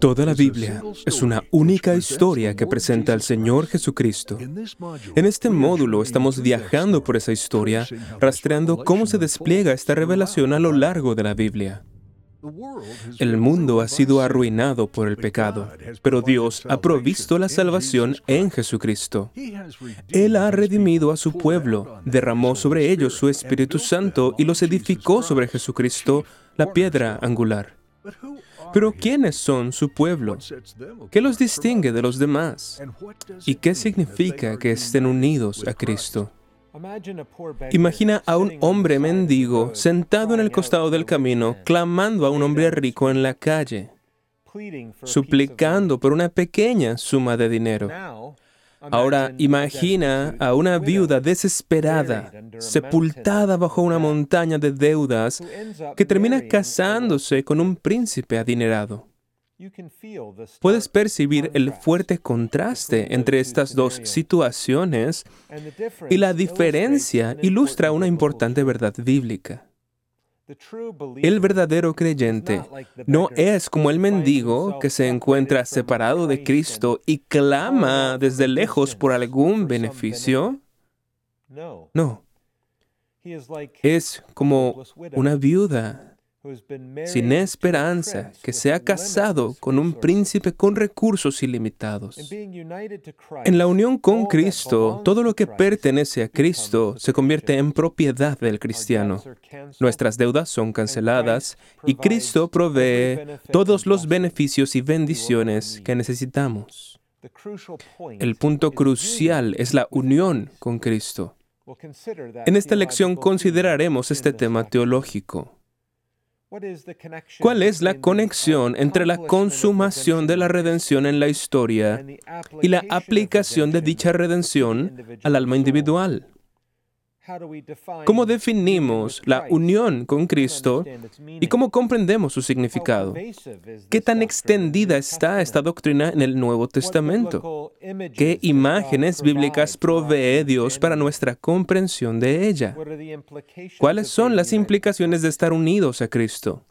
Toda la Biblia es una única historia que presenta al Señor Jesucristo. En este módulo estamos viajando por esa historia, rastreando cómo se despliega esta revelación a lo largo de la Biblia. El mundo ha sido arruinado por el pecado, pero Dios ha provisto la salvación en Jesucristo. Él ha redimido a su pueblo, derramó sobre ellos su Espíritu Santo y los edificó sobre Jesucristo, la piedra angular. Pero ¿quiénes son su pueblo? ¿Qué los distingue de los demás? ¿Y qué significa que estén unidos a Cristo? Imagina a un hombre mendigo sentado en el costado del camino, clamando a un hombre rico en la calle, suplicando por una pequeña suma de dinero. Ahora imagina a una viuda desesperada, sepultada bajo una montaña de deudas, que termina casándose con un príncipe adinerado. Puedes percibir el fuerte contraste entre estas dos situaciones y la diferencia ilustra una importante verdad bíblica. El verdadero creyente no es como el mendigo que se encuentra separado de Cristo y clama desde lejos por algún beneficio. No. Es como una viuda sin esperanza, que se ha casado con un príncipe con recursos ilimitados. En la unión con Cristo, todo lo que pertenece a Cristo se convierte en propiedad del cristiano. Nuestras deudas son canceladas y Cristo provee todos los beneficios y bendiciones que necesitamos. El punto crucial es la unión con Cristo. En esta lección consideraremos este tema teológico. ¿Cuál es la conexión entre la consumación de la redención en la historia y la aplicación de dicha redención al alma individual? ¿Cómo definimos la unión con Cristo y cómo comprendemos su significado? ¿Qué tan extendida está esta doctrina en el Nuevo Testamento? ¿Qué imágenes bíblicas provee Dios para nuestra comprensión de ella? ¿Cuáles son las implicaciones de estar unidos a Cristo?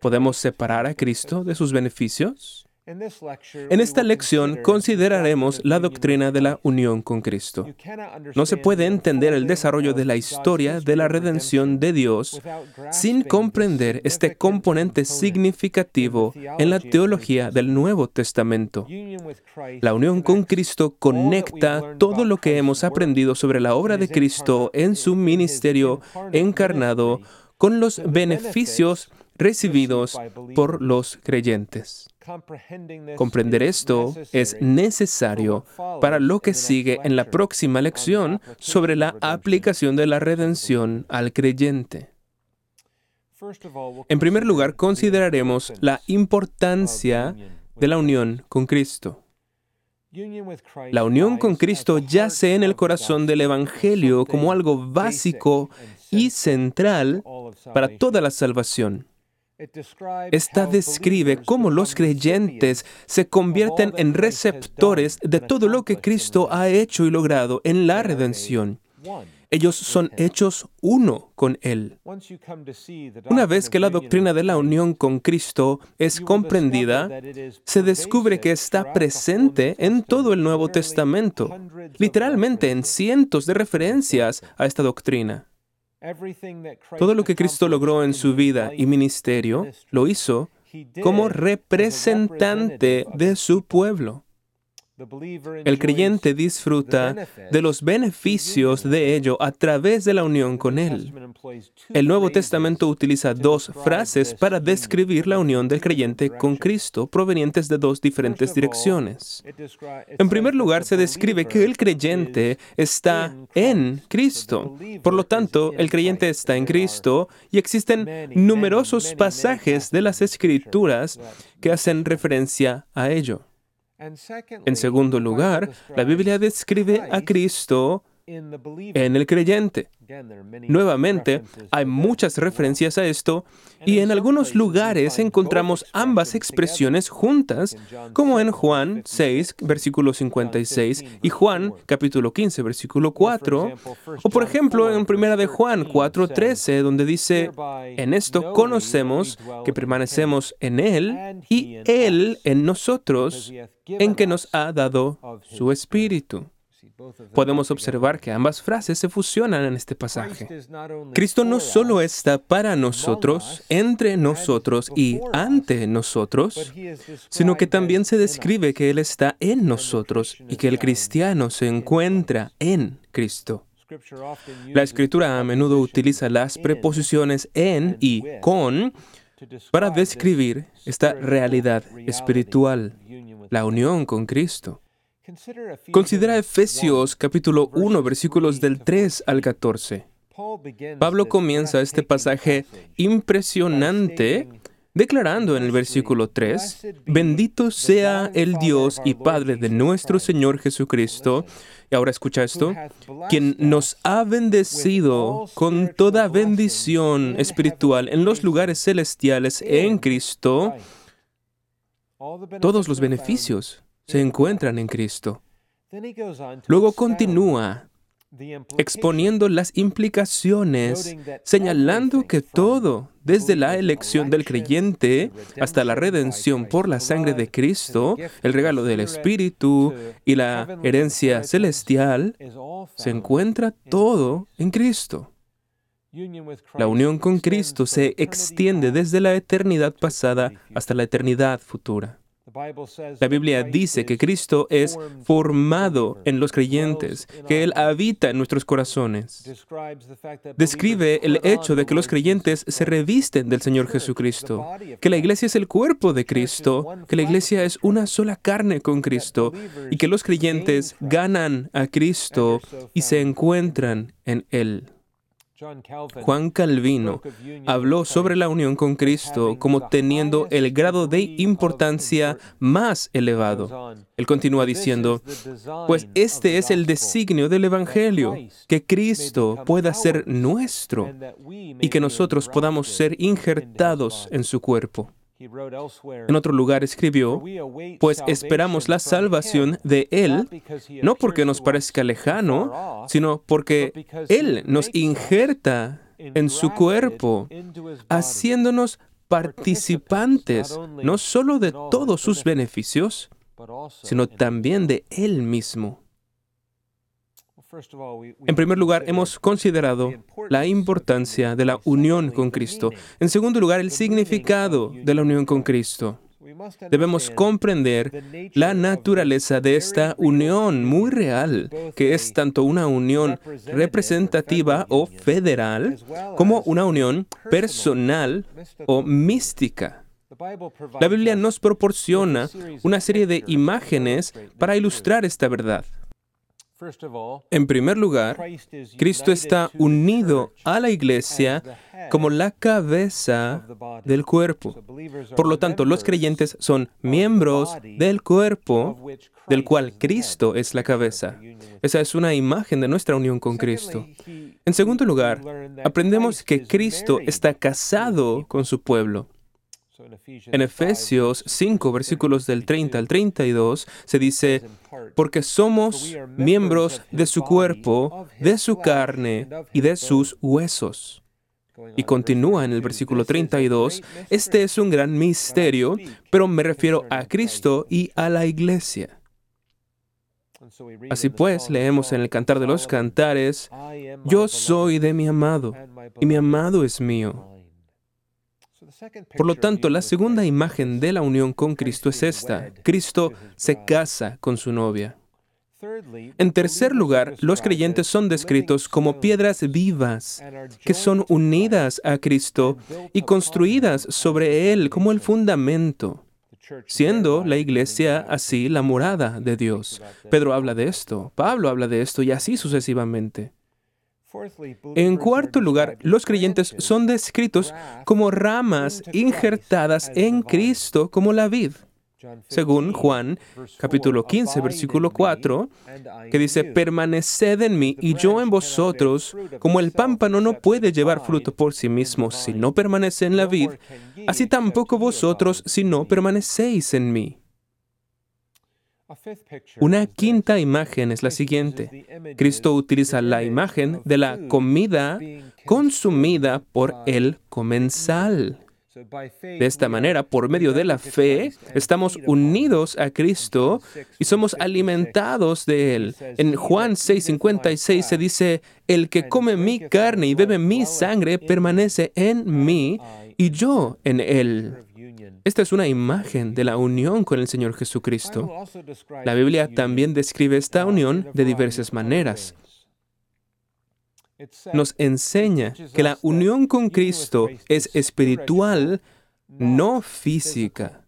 ¿Podemos separar a Cristo de sus beneficios? En esta lección consideraremos la doctrina de la unión con Cristo. No se puede entender el desarrollo de la historia de la redención de Dios sin comprender este componente significativo en la teología del Nuevo Testamento. La unión con Cristo conecta todo lo que hemos aprendido sobre la obra de Cristo en su ministerio encarnado con los beneficios recibidos por los creyentes. Comprender esto es necesario para lo que sigue en la próxima lección sobre la aplicación de la redención al creyente. En primer lugar, consideraremos la importancia de la unión con Cristo. La unión con Cristo yace en el corazón del Evangelio como algo básico y central para toda la salvación. Esta describe cómo los creyentes se convierten en receptores de todo lo que Cristo ha hecho y logrado en la redención. Ellos son hechos uno con Él. Una vez que la doctrina de la unión con Cristo es comprendida, se descubre que está presente en todo el Nuevo Testamento, literalmente en cientos de referencias a esta doctrina. Todo lo que Cristo logró en su vida y ministerio lo hizo como representante de su pueblo. El creyente disfruta de los beneficios de ello a través de la unión con Él. El Nuevo Testamento utiliza dos frases para describir la unión del creyente con Cristo, provenientes de dos diferentes direcciones. En primer lugar, se describe que el creyente está en Cristo. Por lo tanto, el creyente está en Cristo y existen numerosos pasajes de las Escrituras que hacen referencia a ello. En segundo lugar, la Biblia describe a Cristo en el creyente. Nuevamente, hay muchas referencias a esto y en algunos lugares encontramos ambas expresiones juntas, como en Juan 6, versículo 56 y Juan capítulo 15, versículo 4, o por ejemplo en primera de Juan 4, 13, donde dice, en esto conocemos que permanecemos en Él y Él en nosotros, en que nos ha dado su Espíritu. Podemos observar que ambas frases se fusionan en este pasaje. Cristo no solo está para nosotros, entre nosotros y ante nosotros, sino que también se describe que Él está en nosotros y que el cristiano se encuentra en Cristo. La escritura a menudo utiliza las preposiciones en y con para describir esta realidad espiritual, la unión con Cristo. Considera Efesios capítulo 1 versículos del 3 al 14. Pablo comienza este pasaje impresionante declarando en el versículo 3, bendito sea el Dios y Padre de nuestro Señor Jesucristo, y ahora escucha esto, quien nos ha bendecido con toda bendición espiritual en los lugares celestiales en Cristo, todos los beneficios se encuentran en Cristo. Luego continúa exponiendo las implicaciones, señalando que todo, desde la elección del creyente hasta la redención por la sangre de Cristo, el regalo del Espíritu y la herencia celestial, se encuentra todo en Cristo. La unión con Cristo se extiende desde la eternidad pasada hasta la eternidad futura. La Biblia dice que Cristo es formado en los creyentes, que Él habita en nuestros corazones. Describe el hecho de que los creyentes se revisten del Señor Jesucristo, que la iglesia es el cuerpo de Cristo, que la iglesia es una sola carne con Cristo y que los creyentes ganan a Cristo y se encuentran en Él. Juan Calvino habló sobre la unión con Cristo como teniendo el grado de importancia más elevado. Él continúa diciendo, pues este es el designio del Evangelio, que Cristo pueda ser nuestro y que nosotros podamos ser injertados en su cuerpo. En otro lugar escribió, pues esperamos la salvación de Él, no porque nos parezca lejano, sino porque Él nos injerta en su cuerpo, haciéndonos participantes no solo de todos sus beneficios, sino también de Él mismo. En primer lugar, hemos considerado la importancia de la unión con Cristo. En segundo lugar, el significado de la unión con Cristo. Debemos comprender la naturaleza de esta unión muy real, que es tanto una unión representativa o federal como una unión personal o mística. La Biblia nos proporciona una serie de imágenes para ilustrar esta verdad. En primer lugar, Cristo está unido a la iglesia como la cabeza del cuerpo. Por lo tanto, los creyentes son miembros del cuerpo del cual Cristo es la cabeza. Esa es una imagen de nuestra unión con Cristo. En segundo lugar, aprendemos que Cristo está casado con su pueblo. En Efesios 5, versículos del 30 al 32, se dice, porque somos miembros de su cuerpo, de su carne y de sus huesos. Y continúa en el versículo 32, este es un gran misterio, pero me refiero a Cristo y a la iglesia. Así pues, leemos en el Cantar de los Cantares, yo soy de mi amado, y mi amado es mío. Por lo tanto, la segunda imagen de la unión con Cristo es esta. Cristo se casa con su novia. En tercer lugar, los creyentes son descritos como piedras vivas que son unidas a Cristo y construidas sobre Él como el fundamento, siendo la iglesia así la morada de Dios. Pedro habla de esto, Pablo habla de esto y así sucesivamente. En cuarto lugar, los creyentes son descritos como ramas injertadas en Cristo como la vid. según Juan capítulo 15, versículo 4, que dice, permaneced en mí y yo en vosotros, como el pámpano no puede llevar fruto por sí mismo si no permanece en la vid, así tampoco vosotros si no permanecéis en mí. Una quinta imagen es la siguiente. Cristo utiliza la imagen de la comida consumida por el comensal. De esta manera, por medio de la fe, estamos unidos a Cristo y somos alimentados de Él. En Juan 6:56 se dice, el que come mi carne y bebe mi sangre permanece en mí y yo en Él. Esta es una imagen de la unión con el Señor Jesucristo. La Biblia también describe esta unión de diversas maneras nos enseña que la unión con Cristo es espiritual, no física.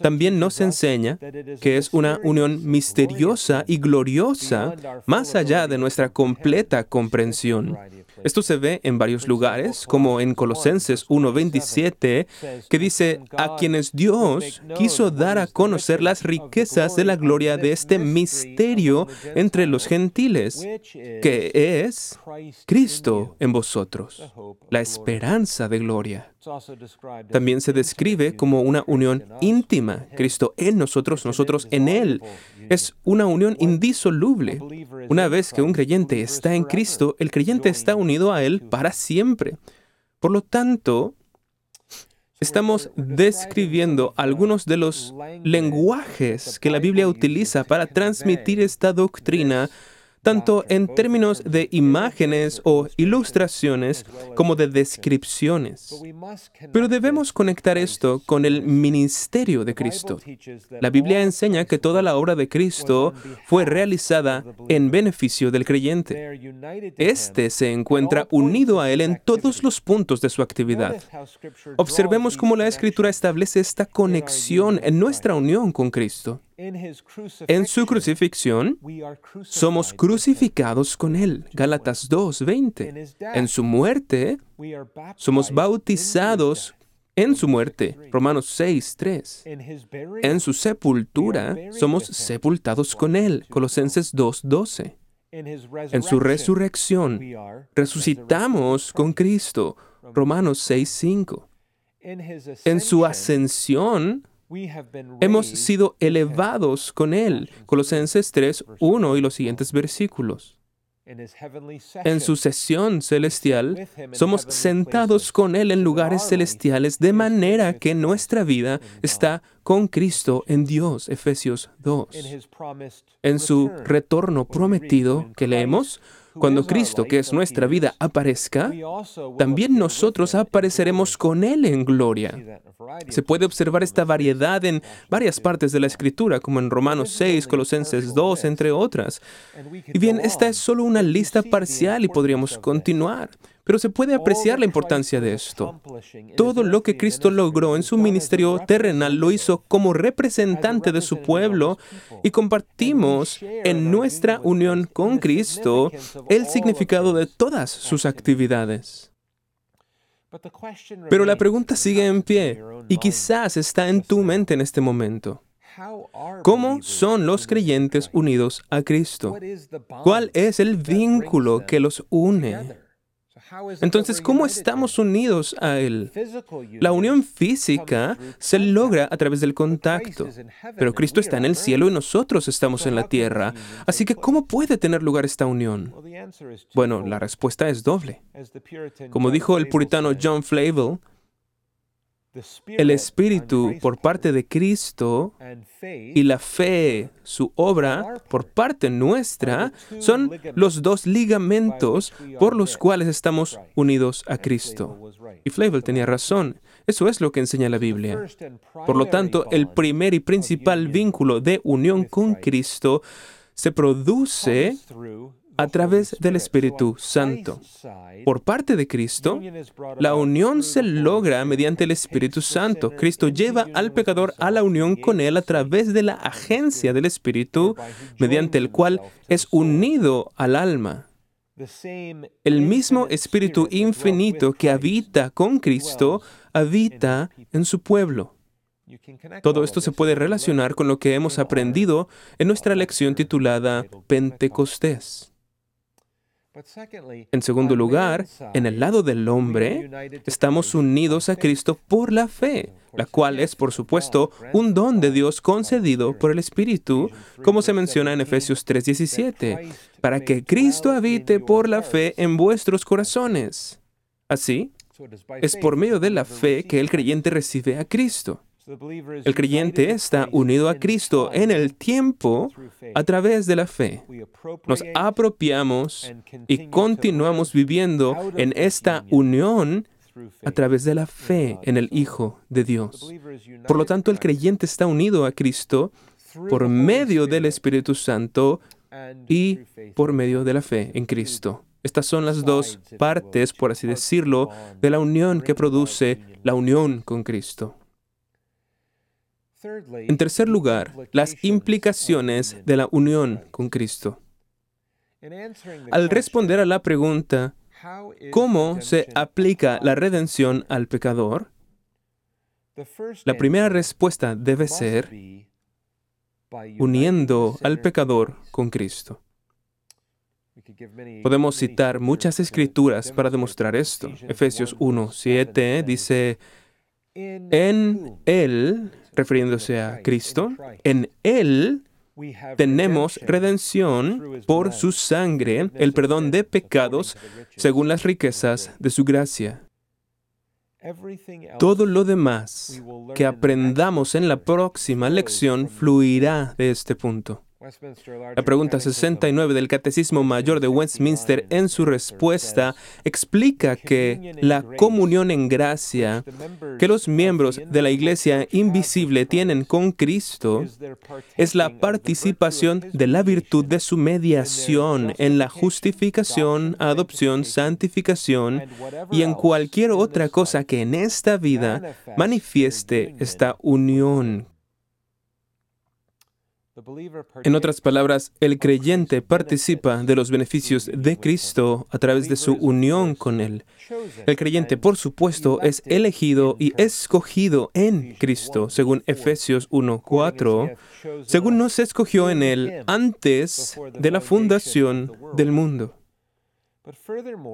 También nos enseña que es una unión misteriosa y gloriosa más allá de nuestra completa comprensión. Esto se ve en varios lugares, como en Colosenses 1.27, que dice, a quienes Dios quiso dar a conocer las riquezas de la gloria de este misterio entre los gentiles, que es Cristo en vosotros, la esperanza de gloria. También se describe como una unión íntima, Cristo en nosotros, nosotros en Él. Es una unión indisoluble. Una vez que un creyente está en Cristo, el creyente está unido a Él para siempre. Por lo tanto, estamos describiendo algunos de los lenguajes que la Biblia utiliza para transmitir esta doctrina tanto en términos de imágenes o ilustraciones como de descripciones. Pero debemos conectar esto con el ministerio de Cristo. La Biblia enseña que toda la obra de Cristo fue realizada en beneficio del creyente. Este se encuentra unido a Él en todos los puntos de su actividad. Observemos cómo la Escritura establece esta conexión en nuestra unión con Cristo. En su crucifixión somos crucificados con Él. Gálatas 2:20. En su muerte somos bautizados en su muerte. Romanos 6:3. En su sepultura somos sepultados con Él. Colosenses 2:12. En su resurrección resucitamos con Cristo. Romanos 6:5. En su ascensión Hemos sido elevados con Él. Colosenses 3, 1 y los siguientes versículos. En su sesión celestial, somos sentados con Él en lugares celestiales de manera que nuestra vida está con Cristo en Dios. Efesios 2. En su retorno prometido que leemos, cuando Cristo, que es nuestra vida, aparezca, también nosotros apareceremos con Él en gloria. Se puede observar esta variedad en varias partes de la Escritura, como en Romanos 6, Colosenses 2, entre otras. Y bien, esta es solo una lista parcial y podríamos continuar. Pero se puede apreciar la importancia de esto. Todo lo que Cristo logró en su ministerio terrenal lo hizo como representante de su pueblo y compartimos en nuestra unión con Cristo el significado de todas sus actividades. Pero la pregunta sigue en pie y quizás está en tu mente en este momento. ¿Cómo son los creyentes unidos a Cristo? ¿Cuál es el vínculo que los une? Entonces, ¿cómo estamos unidos a Él? La unión física se logra a través del contacto, pero Cristo está en el cielo y nosotros estamos en la tierra. Así que, ¿cómo puede tener lugar esta unión? Bueno, la respuesta es doble. Como dijo el puritano John Flavel, el Espíritu por parte de Cristo y la fe, su obra por parte nuestra, son los dos ligamentos por los cuales estamos unidos a Cristo. Y Flavel tenía razón. Eso es lo que enseña la Biblia. Por lo tanto, el primer y principal vínculo de unión con Cristo se produce a través del Espíritu Santo. Por parte de Cristo, la unión se logra mediante el Espíritu Santo. Cristo lleva al pecador a la unión con Él a través de la agencia del Espíritu, mediante el cual es unido al alma. El mismo Espíritu infinito que habita con Cristo habita en su pueblo. Todo esto se puede relacionar con lo que hemos aprendido en nuestra lección titulada Pentecostés. En segundo lugar, en el lado del hombre, estamos unidos a Cristo por la fe, la cual es, por supuesto, un don de Dios concedido por el Espíritu, como se menciona en Efesios 3:17, para que Cristo habite por la fe en vuestros corazones. Así, es por medio de la fe que el creyente recibe a Cristo. El creyente está unido a Cristo en el tiempo a través de la fe. Nos apropiamos y continuamos viviendo en esta unión a través de la fe en el Hijo de Dios. Por lo tanto, el creyente está unido a Cristo por medio del Espíritu Santo y por medio de la fe en Cristo. Estas son las dos partes, por así decirlo, de la unión que produce la unión con Cristo. En tercer lugar, las implicaciones de la unión con Cristo. Al responder a la pregunta, ¿cómo se aplica la redención al pecador? La primera respuesta debe ser uniendo al pecador con Cristo. Podemos citar muchas escrituras para demostrar esto. Efesios 1, 7 dice, en Él refiriéndose a Cristo, en Él tenemos redención por su sangre, el perdón de pecados según las riquezas de su gracia. Todo lo demás que aprendamos en la próxima lección fluirá de este punto. La pregunta 69 del Catecismo Mayor de Westminster en su respuesta explica que la comunión en gracia que los miembros de la Iglesia invisible tienen con Cristo es la participación de la virtud de su mediación en la justificación, adopción, santificación y en cualquier otra cosa que en esta vida manifieste esta unión en otras palabras, el creyente participa de los beneficios de Cristo a través de su unión con Él. El creyente, por supuesto, es elegido y escogido en Cristo, según Efesios 1.4, según nos escogió en Él antes de la fundación del mundo.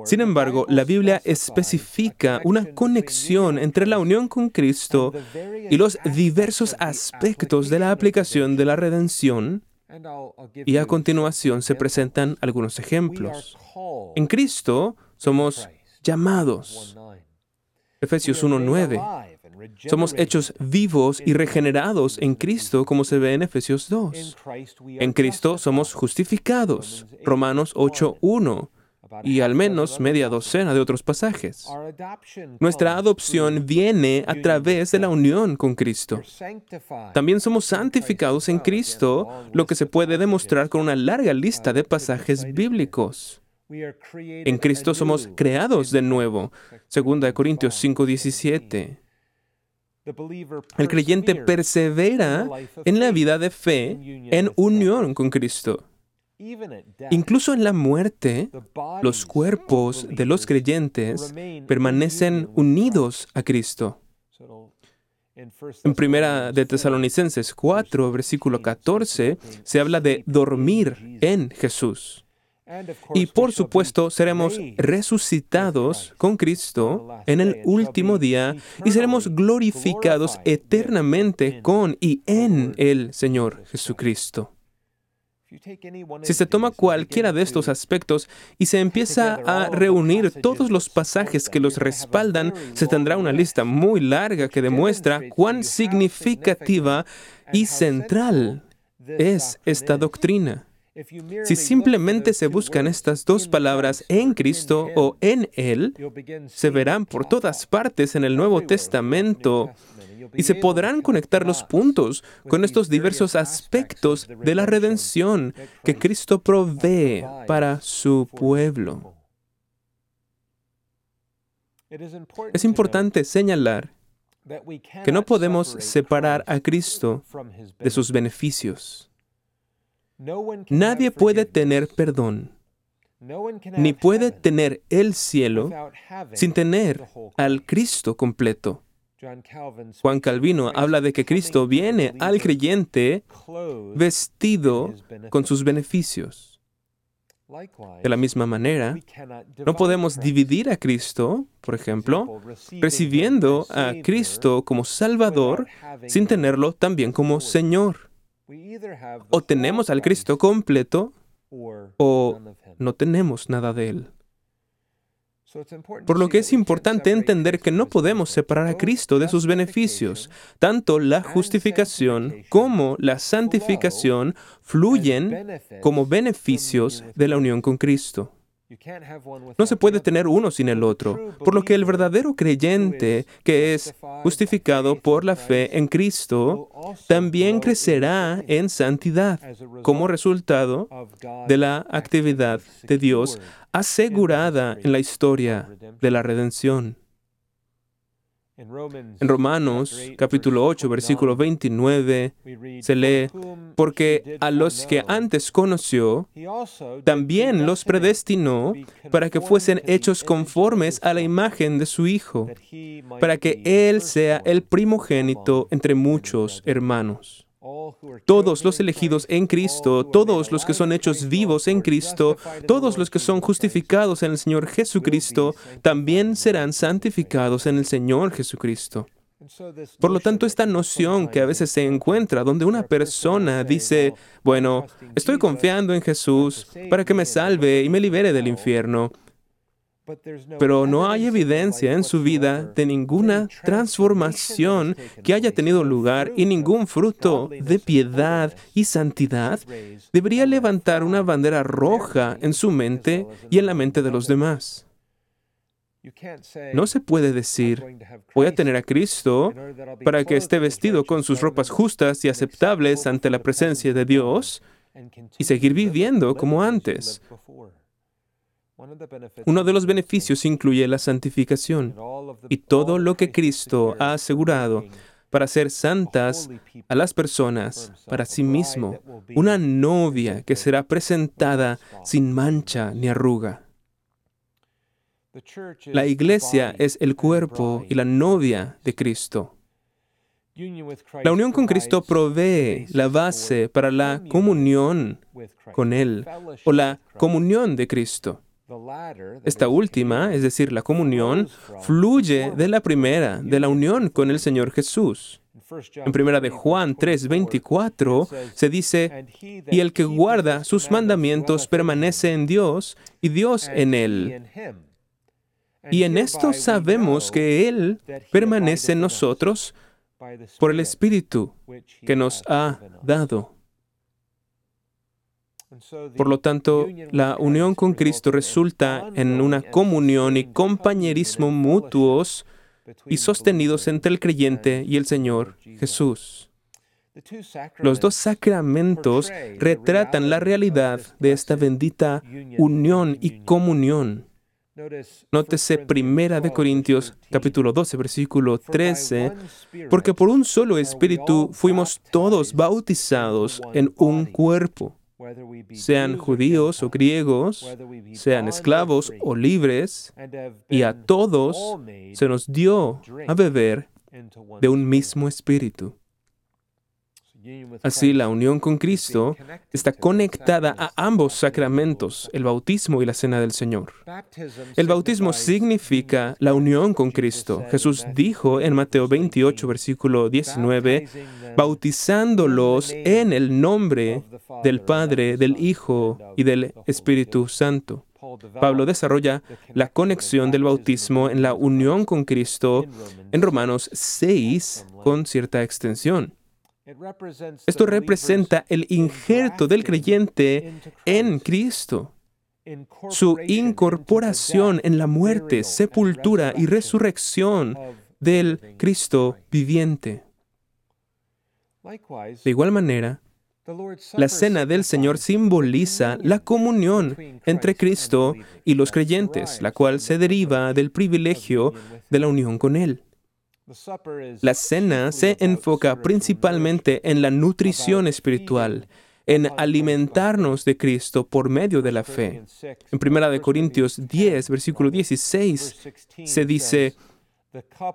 Sin embargo, la Biblia especifica una conexión entre la unión con Cristo y los diversos aspectos de la aplicación de la redención, y a continuación se presentan algunos ejemplos. En Cristo somos llamados. Efesios 1.9. Somos hechos vivos y regenerados en Cristo, como se ve en Efesios 2. En Cristo somos justificados. Romanos 8.1 y al menos media docena de otros pasajes. Nuestra adopción viene a través de la unión con Cristo. También somos santificados en Cristo, lo que se puede demostrar con una larga lista de pasajes bíblicos. En Cristo somos creados de nuevo. 2 Corintios 5:17. El creyente persevera en la vida de fe en unión con Cristo. Incluso en la muerte, los cuerpos de los creyentes permanecen unidos a Cristo. En primera de Tesalonicenses 4, versículo 14, se habla de dormir en Jesús. Y por supuesto seremos resucitados con Cristo en el último día y seremos glorificados eternamente con y en el Señor Jesucristo. Si se toma cualquiera de estos aspectos y se empieza a reunir todos los pasajes que los respaldan, se tendrá una lista muy larga que demuestra cuán significativa y central es esta doctrina. Si simplemente se buscan estas dos palabras en Cristo o en Él, se verán por todas partes en el Nuevo Testamento y se podrán conectar los puntos con estos diversos aspectos de la redención que Cristo provee para su pueblo. Es importante señalar que no podemos separar a Cristo de sus beneficios. Nadie puede tener perdón, ni puede tener el cielo sin tener al Cristo completo. Juan Calvino habla de que Cristo viene al creyente vestido con sus beneficios. De la misma manera, no podemos dividir a Cristo, por ejemplo, recibiendo a Cristo como Salvador sin tenerlo también como Señor. O tenemos al Cristo completo o no tenemos nada de Él. Por lo que es importante entender que no podemos separar a Cristo de sus beneficios. Tanto la justificación como la santificación fluyen como beneficios de la unión con Cristo. No se puede tener uno sin el otro, por lo que el verdadero creyente que es justificado por la fe en Cristo también crecerá en santidad como resultado de la actividad de Dios asegurada en la historia de la redención. En Romanos capítulo 8, versículo 29 se lee, porque a los que antes conoció, también los predestinó para que fuesen hechos conformes a la imagen de su Hijo, para que Él sea el primogénito entre muchos hermanos. Todos los elegidos en Cristo, todos los que son hechos vivos en Cristo, todos los que son justificados en el Señor Jesucristo, también serán santificados en el Señor Jesucristo. Por lo tanto, esta noción que a veces se encuentra donde una persona dice, bueno, estoy confiando en Jesús para que me salve y me libere del infierno, pero no hay evidencia en su vida de ninguna transformación que haya tenido lugar y ningún fruto de piedad y santidad, debería levantar una bandera roja en su mente y en la mente de los demás. No se puede decir, voy a tener a Cristo para que esté vestido con sus ropas justas y aceptables ante la presencia de Dios y seguir viviendo como antes. Uno de los beneficios incluye la santificación y todo lo que Cristo ha asegurado para ser santas a las personas, para sí mismo, una novia que será presentada sin mancha ni arruga. La iglesia es el cuerpo y la novia de Cristo. La unión con Cristo provee la base para la comunión con Él o la comunión de Cristo. Esta última, es decir, la comunión, fluye de la primera, de la unión con el Señor Jesús. En primera de Juan 3:24 se dice, y el que guarda sus mandamientos permanece en Dios y Dios en él. Y en esto sabemos que Él permanece en nosotros por el Espíritu que nos ha dado. Por lo tanto, la unión con Cristo resulta en una comunión y compañerismo mutuos y sostenidos entre el creyente y el Señor Jesús. Los dos sacramentos retratan la realidad de esta bendita unión y comunión. Nótese Primera de Corintios capítulo 12 versículo 13, porque por un solo espíritu fuimos todos bautizados en un cuerpo sean judíos o griegos, sean esclavos o libres, y a todos se nos dio a beber de un mismo espíritu. Así, la unión con Cristo está conectada a ambos sacramentos, el bautismo y la cena del Señor. El bautismo significa la unión con Cristo. Jesús dijo en Mateo 28, versículo 19, bautizándolos en el nombre del Padre, del Hijo y del Espíritu Santo. Pablo desarrolla la conexión del bautismo en la unión con Cristo en Romanos 6 con cierta extensión. Esto representa el injerto del creyente en Cristo, su incorporación en la muerte, sepultura y resurrección del Cristo viviente. De igual manera, la cena del Señor simboliza la comunión entre Cristo y los creyentes, la cual se deriva del privilegio de la unión con Él. La cena se enfoca principalmente en la nutrición espiritual, en alimentarnos de Cristo por medio de la fe. En 1 Corintios 10, versículo 16, se dice,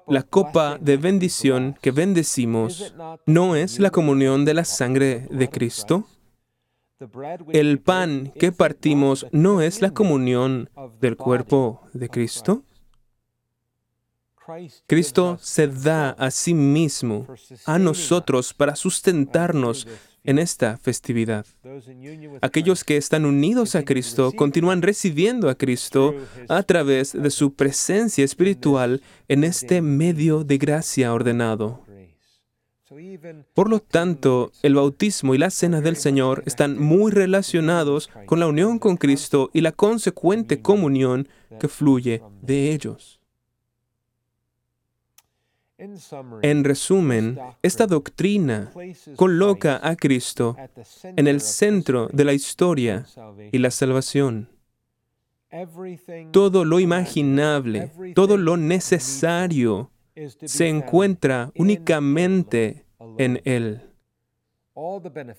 La copa de bendición que bendecimos no es la comunión de la sangre de Cristo. El pan que partimos no es la comunión del cuerpo de Cristo. Cristo se da a sí mismo, a nosotros, para sustentarnos en esta festividad. Aquellos que están unidos a Cristo continúan recibiendo a Cristo a través de su presencia espiritual en este medio de gracia ordenado. Por lo tanto, el bautismo y la cena del Señor están muy relacionados con la unión con Cristo y la consecuente comunión que fluye de ellos. En resumen, esta doctrina coloca a Cristo en el centro de la historia y la salvación. Todo lo imaginable, todo lo necesario se encuentra únicamente en Él.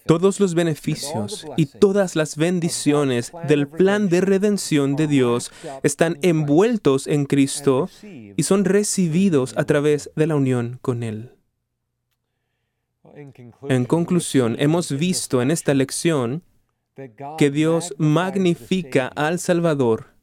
Todos los beneficios y todas las bendiciones del plan de redención de Dios están envueltos en Cristo y son recibidos a través de la unión con Él. En conclusión, hemos visto en esta lección que Dios magnifica al Salvador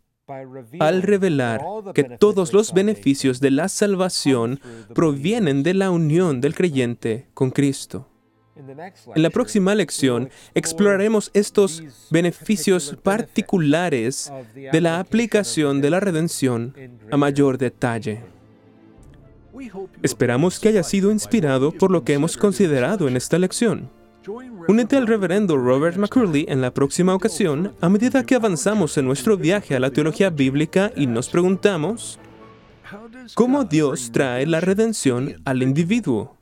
al revelar que todos los beneficios de la salvación provienen de la unión del creyente con Cristo. En la próxima lección exploraremos estos beneficios particulares de la aplicación de la redención a mayor detalle. Esperamos que haya sido inspirado por lo que hemos considerado en esta lección. Únete al reverendo Robert McCurley en la próxima ocasión a medida que avanzamos en nuestro viaje a la teología bíblica y nos preguntamos, ¿cómo Dios trae la redención al individuo?